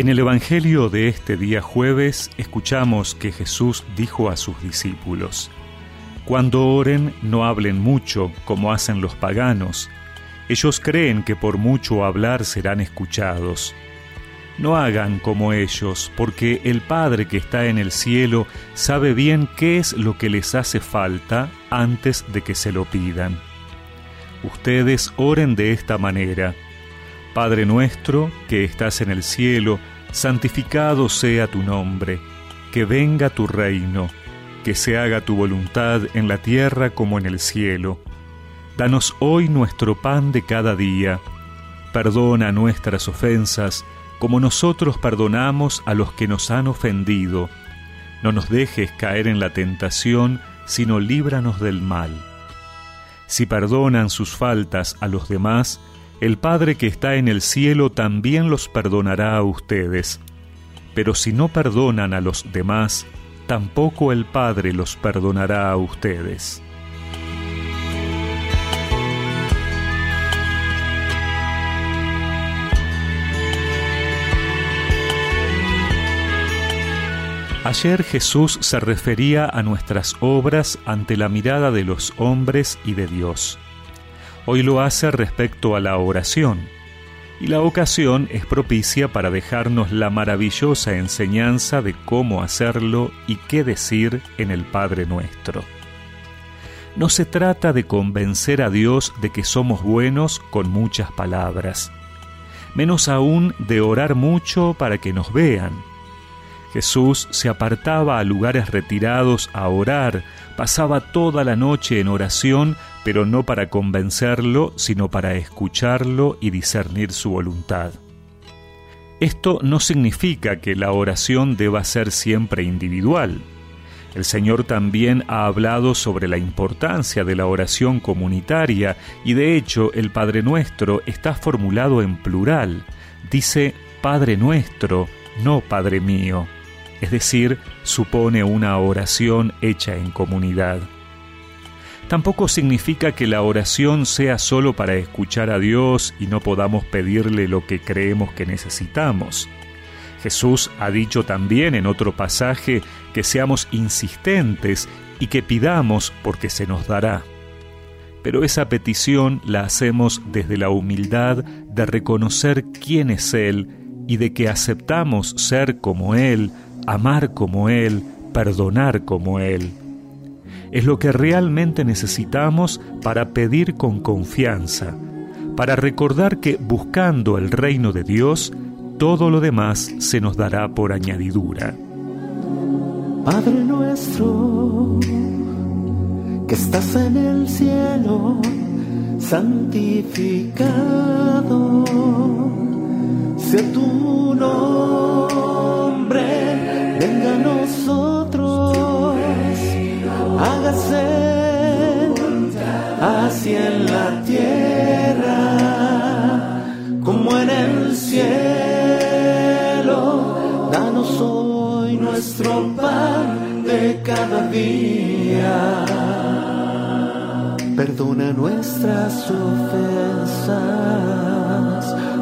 En el Evangelio de este día jueves escuchamos que Jesús dijo a sus discípulos, Cuando oren no hablen mucho como hacen los paganos, ellos creen que por mucho hablar serán escuchados. No hagan como ellos, porque el Padre que está en el cielo sabe bien qué es lo que les hace falta antes de que se lo pidan. Ustedes oren de esta manera. Padre nuestro, que estás en el cielo, santificado sea tu nombre, que venga tu reino, que se haga tu voluntad en la tierra como en el cielo. Danos hoy nuestro pan de cada día. Perdona nuestras ofensas, como nosotros perdonamos a los que nos han ofendido. No nos dejes caer en la tentación, sino líbranos del mal. Si perdonan sus faltas a los demás, el Padre que está en el cielo también los perdonará a ustedes. Pero si no perdonan a los demás, tampoco el Padre los perdonará a ustedes. Ayer Jesús se refería a nuestras obras ante la mirada de los hombres y de Dios. Hoy lo hace respecto a la oración, y la ocasión es propicia para dejarnos la maravillosa enseñanza de cómo hacerlo y qué decir en el Padre nuestro. No se trata de convencer a Dios de que somos buenos con muchas palabras, menos aún de orar mucho para que nos vean Jesús se apartaba a lugares retirados a orar, pasaba toda la noche en oración, pero no para convencerlo, sino para escucharlo y discernir su voluntad. Esto no significa que la oración deba ser siempre individual. El Señor también ha hablado sobre la importancia de la oración comunitaria y de hecho el Padre Nuestro está formulado en plural. Dice Padre Nuestro, no Padre mío es decir, supone una oración hecha en comunidad. Tampoco significa que la oración sea solo para escuchar a Dios y no podamos pedirle lo que creemos que necesitamos. Jesús ha dicho también en otro pasaje que seamos insistentes y que pidamos porque se nos dará. Pero esa petición la hacemos desde la humildad de reconocer quién es Él y de que aceptamos ser como Él, amar como Él, perdonar como Él. Es lo que realmente necesitamos para pedir con confianza, para recordar que buscando el reino de Dios, todo lo demás se nos dará por añadidura. Padre nuestro, que estás en el cielo, santificado sea tu así en la tierra como en el cielo. Danos hoy nuestro pan de cada día. Perdona nuestras ofensas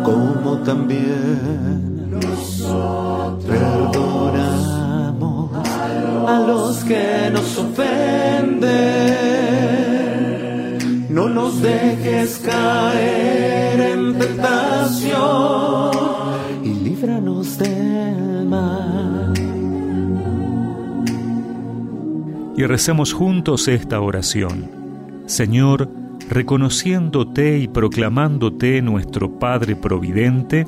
como también nosotros a los que nos ofenden. Dejes caer en tentación y líbranos del mal. Y recemos juntos esta oración. Señor, reconociéndote y proclamándote nuestro Padre Providente,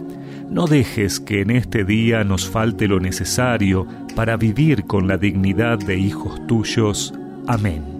no dejes que en este día nos falte lo necesario para vivir con la dignidad de hijos tuyos. Amén.